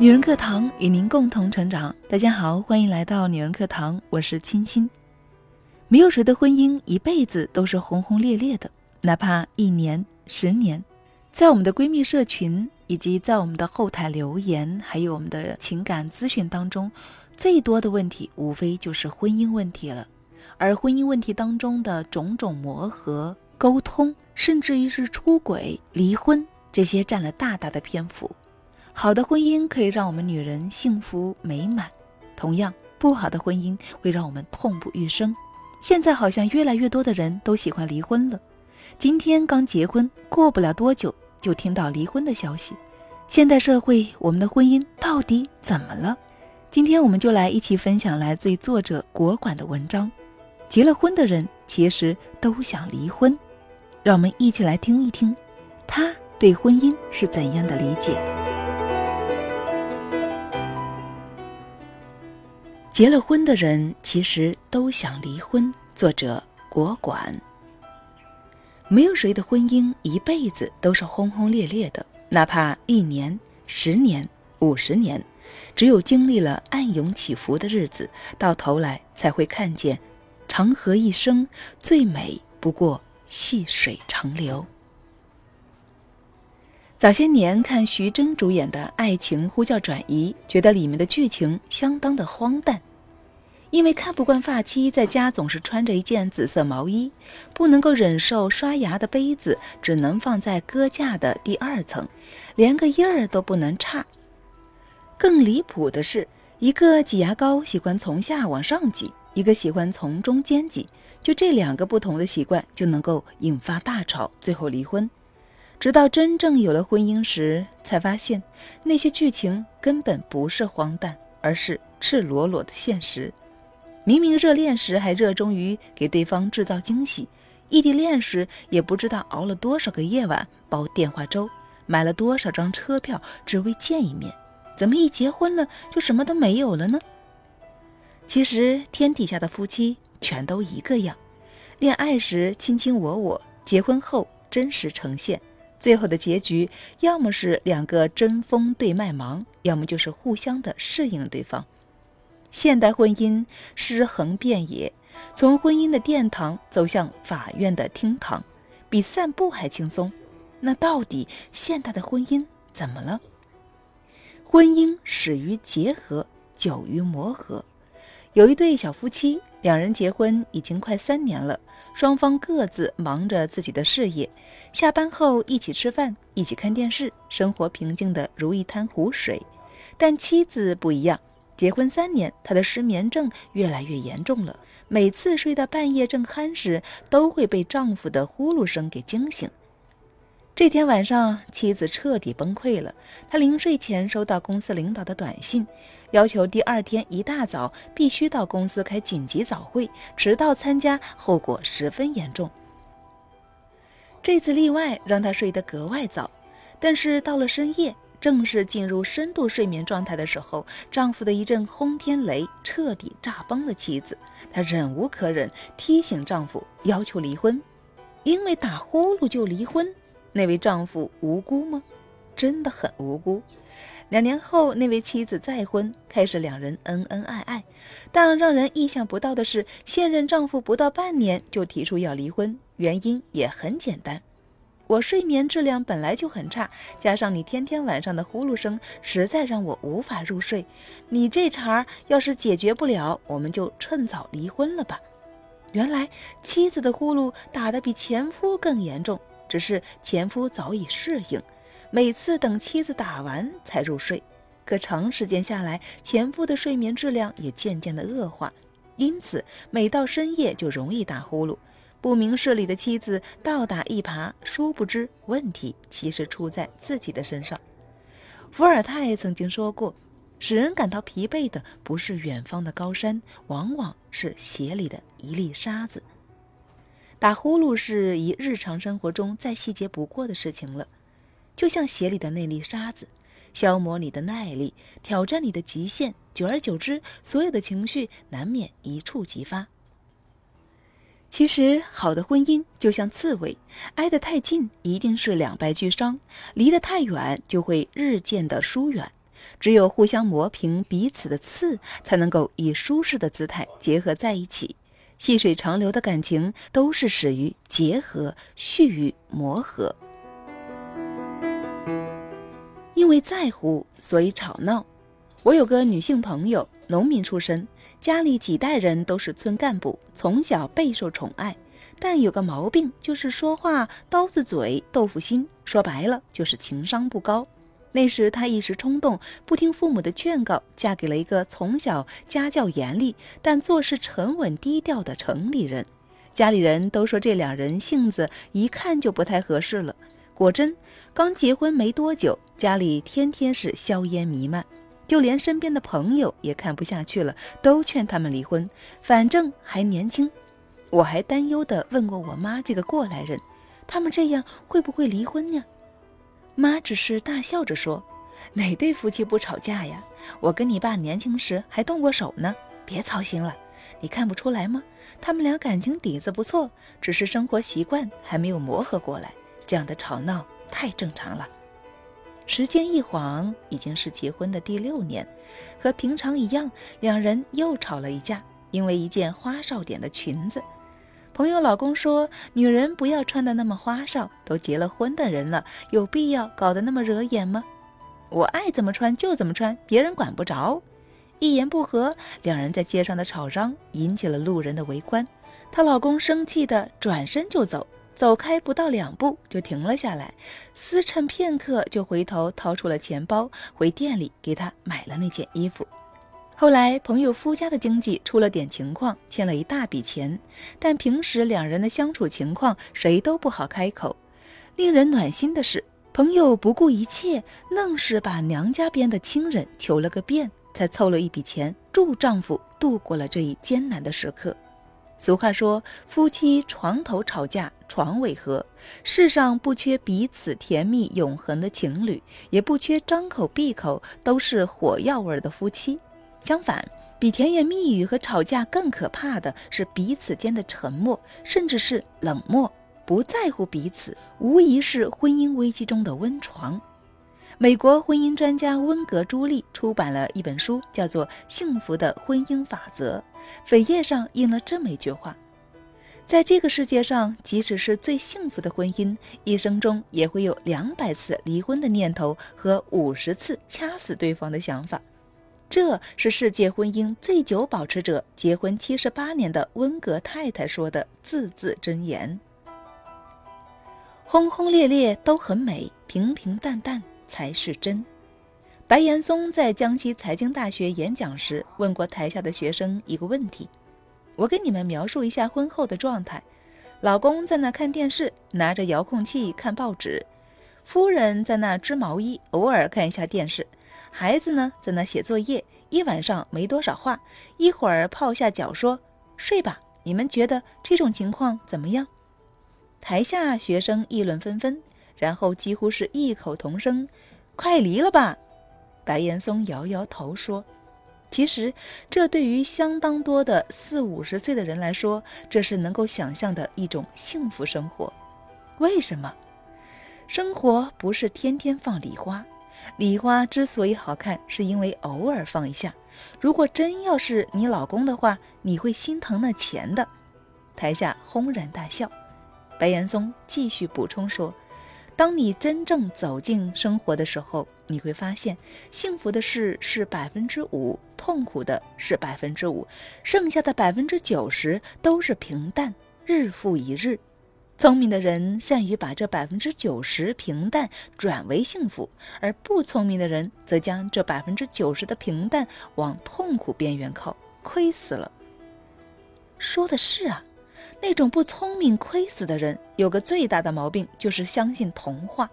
女人课堂与您共同成长。大家好，欢迎来到女人课堂，我是青青。没有谁的婚姻一辈子都是轰轰烈烈的，哪怕一年、十年。在我们的闺蜜社群，以及在我们的后台留言，还有我们的情感咨询当中，最多的问题无非就是婚姻问题了。而婚姻问题当中的种种磨合、沟通，甚至于是出轨、离婚，这些占了大大的篇幅。好的婚姻可以让我们女人幸福美满，同样不好的婚姻会让我们痛不欲生。现在好像越来越多的人都喜欢离婚了。今天刚结婚，过不了多久就听到离婚的消息。现代社会，我们的婚姻到底怎么了？今天我们就来一起分享来自于作者国管的文章。结了婚的人其实都想离婚，让我们一起来听一听，他对婚姻是怎样的理解。结了婚的人其实都想离婚。作者国管。没有谁的婚姻一辈子都是轰轰烈烈的，哪怕一年、十年、五十年，只有经历了暗涌起伏的日子，到头来才会看见，长河一生最美不过细水长流。早些年看徐峥主演的《爱情呼叫转移》，觉得里面的剧情相当的荒诞。因为看不惯发妻在家总是穿着一件紫色毛衣，不能够忍受刷牙的杯子只能放在搁架的第二层，连个印儿都不能差。更离谱的是，一个挤牙膏喜欢从下往上挤，一个喜欢从中间挤，就这两个不同的习惯就能够引发大吵，最后离婚。直到真正有了婚姻时，才发现那些剧情根本不是荒诞，而是赤裸裸的现实。明明热恋时还热衷于给对方制造惊喜，异地恋时也不知道熬了多少个夜晚煲电话粥，买了多少张车票只为见一面，怎么一结婚了就什么都没有了呢？其实天底下的夫妻全都一个样，恋爱时卿卿我我，结婚后真实呈现，最后的结局要么是两个针锋对麦芒，要么就是互相的适应对方。现代婚姻尸横遍野，从婚姻的殿堂走向法院的厅堂，比散步还轻松。那到底现代的婚姻怎么了？婚姻始于结合，久于磨合。有一对小夫妻，两人结婚已经快三年了，双方各自忙着自己的事业，下班后一起吃饭，一起看电视，生活平静的如一滩湖水。但妻子不一样。结婚三年，她的失眠症越来越严重了。每次睡到半夜正酣时，都会被丈夫的呼噜声给惊醒。这天晚上，妻子彻底崩溃了。她临睡前收到公司领导的短信，要求第二天一大早必须到公司开紧急早会，迟到参加后果十分严重。这次例外让她睡得格外早，但是到了深夜。正是进入深度睡眠状态的时候，丈夫的一阵轰天雷彻底炸崩了妻子。她忍无可忍，提醒丈夫要求离婚，因为打呼噜就离婚。那位丈夫无辜吗？真的很无辜。两年后，那位妻子再婚，开始两人恩恩爱爱。但让人意想不到的是，现任丈夫不到半年就提出要离婚，原因也很简单。我睡眠质量本来就很差，加上你天天晚上的呼噜声，实在让我无法入睡。你这茬儿要是解决不了，我们就趁早离婚了吧。原来妻子的呼噜打得比前夫更严重，只是前夫早已适应，每次等妻子打完才入睡。可长时间下来，前夫的睡眠质量也渐渐的恶化，因此每到深夜就容易打呼噜。不明事理的妻子倒打一耙，殊不知问题其实出在自己的身上。伏尔泰曾经说过：“使人感到疲惫的不是远方的高山，往往是鞋里的一粒沙子。”打呼噜是一日常生活中再细节不过的事情了，就像鞋里的那粒沙子，消磨你的耐力，挑战你的极限，久而久之，所有的情绪难免一触即发。其实，好的婚姻就像刺猬，挨得太近一定是两败俱伤，离得太远就会日渐的疏远。只有互相磨平彼此的刺，才能够以舒适的姿态结合在一起。细水长流的感情都是始于结合，续于磨合。因为在乎，所以吵闹。我有个女性朋友，农民出身，家里几代人都是村干部，从小备受宠爱。但有个毛病，就是说话刀子嘴豆腐心，说白了就是情商不高。那时她一时冲动，不听父母的劝告，嫁给了一个从小家教严厉但做事沉稳低调的城里人。家里人都说这两人性子一看就不太合适了。果真，刚结婚没多久，家里天天是硝烟弥漫，就连身边的朋友也看不下去了，都劝他们离婚，反正还年轻。我还担忧地问过我妈这个过来人，他们这样会不会离婚呢？妈只是大笑着说：“哪对夫妻不吵架呀？我跟你爸年轻时还动过手呢。别操心了，你看不出来吗？他们俩感情底子不错，只是生活习惯还没有磨合过来，这样的吵闹太正常了。”时间一晃，已经是结婚的第六年，和平常一样，两人又吵了一架，因为一件花哨点的裙子。朋友老公说：“女人不要穿的那么花哨，都结了婚的人了，有必要搞得那么惹眼吗？”我爱怎么穿就怎么穿，别人管不着。一言不合，两人在街上的吵嚷引起了路人的围观。她老公生气的转身就走，走开不到两步就停了下来，思忖片刻，就回头掏出了钱包，回店里给她买了那件衣服。后来，朋友夫家的经济出了点情况，欠了一大笔钱，但平时两人的相处情况谁都不好开口。令人暖心的是，朋友不顾一切，愣是把娘家边的亲人求了个遍，才凑了一笔钱助丈夫度过了这一艰难的时刻。俗话说：“夫妻床头吵架床尾和。”世上不缺彼此甜蜜永恒的情侣，也不缺张口闭口都是火药味的夫妻。相反，比甜言蜜语和吵架更可怕的是彼此间的沉默，甚至是冷漠，不在乎彼此，无疑是婚姻危机中的温床。美国婚姻专家温格朱莉出版了一本书，叫做《幸福的婚姻法则》，扉页上印了这么一句话：在这个世界上，即使是最幸福的婚姻，一生中也会有两百次离婚的念头和五十次掐死对方的想法。这是世界婚姻最久保持者，结婚七十八年的温格太太说的字字真言。轰轰烈烈都很美，平平淡淡才是真。白岩松在江西财经大学演讲时问过台下的学生一个问题：“我给你们描述一下婚后的状态。老公在那看电视，拿着遥控器看报纸；夫人在那织毛衣，偶尔看一下电视。”孩子呢，在那写作业，一晚上没多少话，一会儿泡下脚说睡吧。你们觉得这种情况怎么样？台下学生议论纷纷，然后几乎是异口同声：“快离了吧！”白岩松摇摇头说：“其实，这对于相当多的四五十岁的人来说，这是能够想象的一种幸福生活。为什么？生活不是天天放礼花。”礼花之所以好看，是因为偶尔放一下。如果真要是你老公的话，你会心疼那钱的。台下轰然大笑。白岩松继续补充说：“当你真正走进生活的时候，你会发现，幸福的事是百分之五，痛苦的是百分之五，剩下的百分之九十都是平淡，日复一日。”聪明的人善于把这百分之九十平淡转为幸福，而不聪明的人则将这百分之九十的平淡往痛苦边缘靠，亏死了。说的是啊，那种不聪明亏死的人有个最大的毛病，就是相信童话，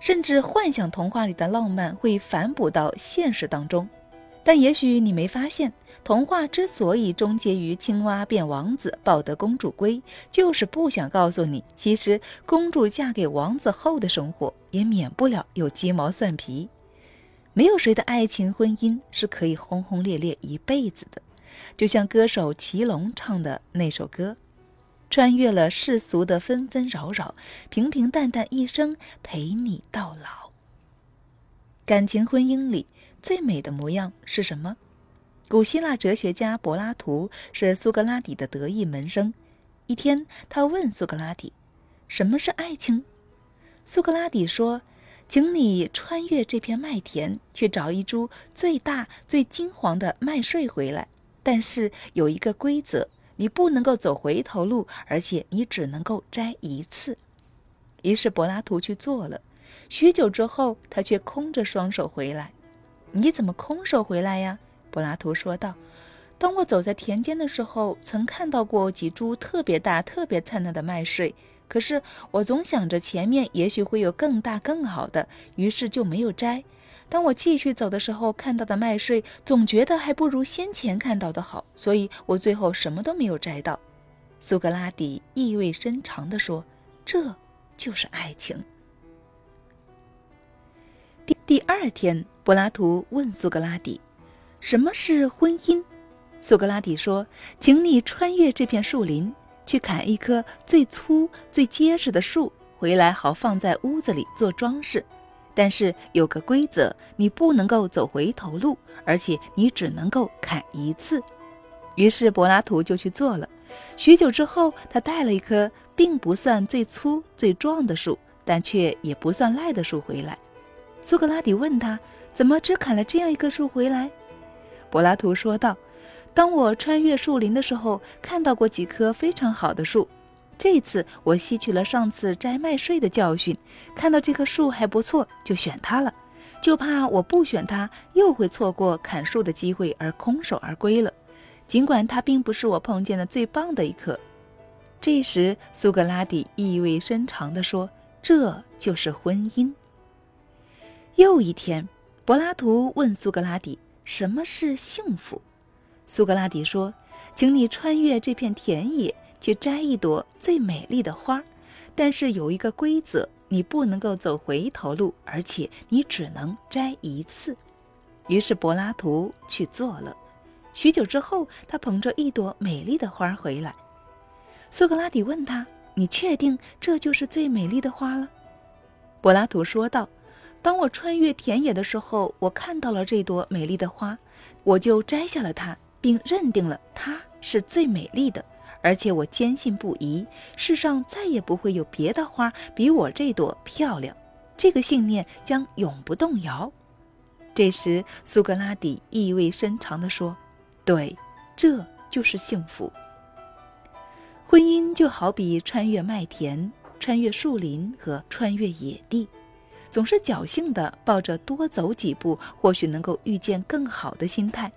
甚至幻想童话里的浪漫会反哺到现实当中。但也许你没发现。童话之所以终结于青蛙变王子抱得公主归，就是不想告诉你，其实公主嫁给王子后的生活也免不了有鸡毛蒜皮。没有谁的爱情婚姻是可以轰轰烈烈一辈子的，就像歌手祁隆唱的那首歌：“穿越了世俗的纷纷扰扰，平平淡淡一生陪你到老。感情婚姻里最美的模样是什么？古希腊哲学家柏拉图是苏格拉底的得意门生。一天，他问苏格拉底：“什么是爱情？”苏格拉底说：“请你穿越这片麦田，去找一株最大、最金黄的麦穗回来。但是有一个规则，你不能够走回头路，而且你只能够摘一次。”于是柏拉图去做了。许久之后，他却空着双手回来。“你怎么空手回来呀？”柏拉图说道。当我走在田间的时候，曾看到过几株特别大、特别灿烂的麦穗。可是我总想着前面也许会有更大、更好的，于是就没有摘。当我继续走的时候，看到的麦穗总觉得还不如先前看到的好，所以我最后什么都没有摘到。苏格拉底意味深长地说：“这就是爱情。”第第二天，柏拉图问苏格拉底：“什么是婚姻？”苏格拉底说：“请你穿越这片树林，去砍一棵最粗、最结实的树回来，好放在屋子里做装饰。但是有个规则，你不能够走回头路，而且你只能够砍一次。”于是柏拉图就去做了。许久之后，他带了一棵并不算最粗、最壮的树，但却也不算赖的树回来。苏格拉底问他：“怎么只砍了这样一棵树回来？”柏拉图说道。当我穿越树林的时候，看到过几棵非常好的树。这次我吸取了上次摘麦穗的教训，看到这棵树还不错，就选它了。就怕我不选它，又会错过砍树的机会而空手而归了。尽管它并不是我碰见的最棒的一棵。这时，苏格拉底意味深长地说：“这就是婚姻。”又一天，柏拉图问苏格拉底：“什么是幸福？”苏格拉底说：“请你穿越这片田野，去摘一朵最美丽的花。但是有一个规则，你不能够走回头路，而且你只能摘一次。”于是柏拉图去做了。许久之后，他捧着一朵美丽的花回来。苏格拉底问他：“你确定这就是最美丽的花了？”柏拉图说道：“当我穿越田野的时候，我看到了这朵美丽的花，我就摘下了它。”并认定了它是最美丽的，而且我坚信不疑，世上再也不会有别的花比我这朵漂亮。这个信念将永不动摇。这时，苏格拉底意味深长地说：“对，这就是幸福。婚姻就好比穿越麦田、穿越树林和穿越野地，总是侥幸的抱着多走几步，或许能够遇见更好的心态。”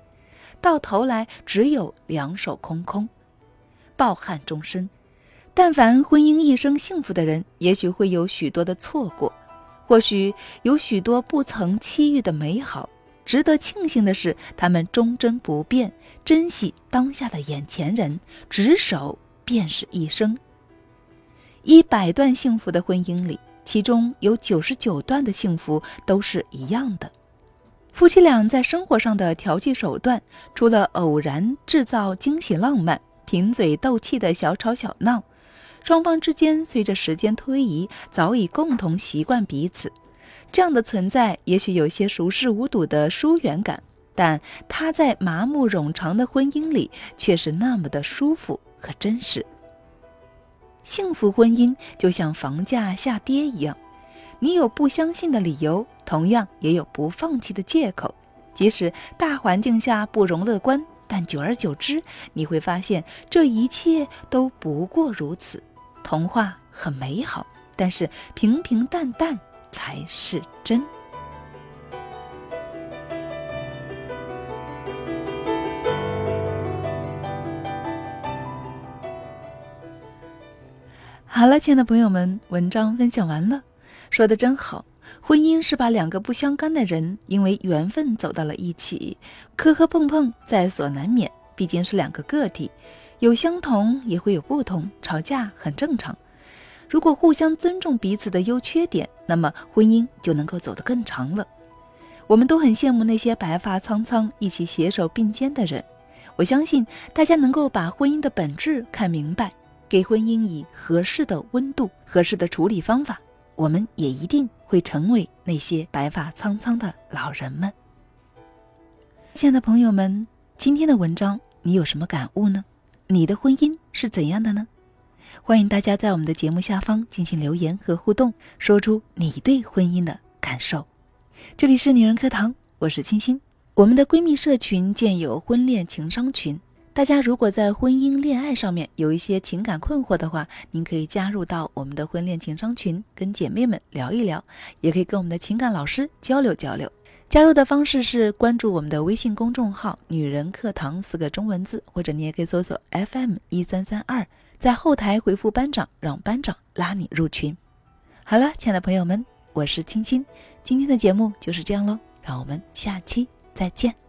到头来只有两手空空，抱憾终身。但凡婚姻一生幸福的人，也许会有许多的错过，或许有许多不曾期遇的美好。值得庆幸的是，他们忠贞不变，珍惜当下的眼前人，执手便是一生。一百段幸福的婚姻里，其中有九十九段的幸福都是一样的。夫妻俩在生活上的调剂手段，除了偶然制造惊喜浪漫、贫嘴斗气的小吵小闹，双方之间随着时间推移，早已共同习惯彼此。这样的存在，也许有些熟视无睹的疏远感，但他在麻木冗长的婚姻里，却是那么的舒服和真实。幸福婚姻就像房价下跌一样。你有不相信的理由，同样也有不放弃的借口。即使大环境下不容乐观，但久而久之，你会发现这一切都不过如此。童话很美好，但是平平淡淡才是真。好了，亲爱的朋友们，文章分享完了。说的真好，婚姻是把两个不相干的人因为缘分走到了一起，磕磕碰碰在所难免，毕竟是两个个体，有相同也会有不同，吵架很正常。如果互相尊重彼此的优缺点，那么婚姻就能够走得更长了。我们都很羡慕那些白发苍苍一起携手并肩的人，我相信大家能够把婚姻的本质看明白。给婚姻以合适的温度、合适的处理方法，我们也一定会成为那些白发苍苍的老人们。亲爱的朋友们，今天的文章你有什么感悟呢？你的婚姻是怎样的呢？欢迎大家在我们的节目下方进行留言和互动，说出你对婚姻的感受。这里是女人课堂，我是清新。我们的闺蜜社群建有婚恋情商群。大家如果在婚姻恋爱上面有一些情感困惑的话，您可以加入到我们的婚恋情商群，跟姐妹们聊一聊，也可以跟我们的情感老师交流交流。加入的方式是关注我们的微信公众号“女人课堂”四个中文字，或者你也可以搜索 FM 一三三二，在后台回复班长，让班长拉你入群。好了，亲爱的朋友们，我是青青，今天的节目就是这样喽，让我们下期再见。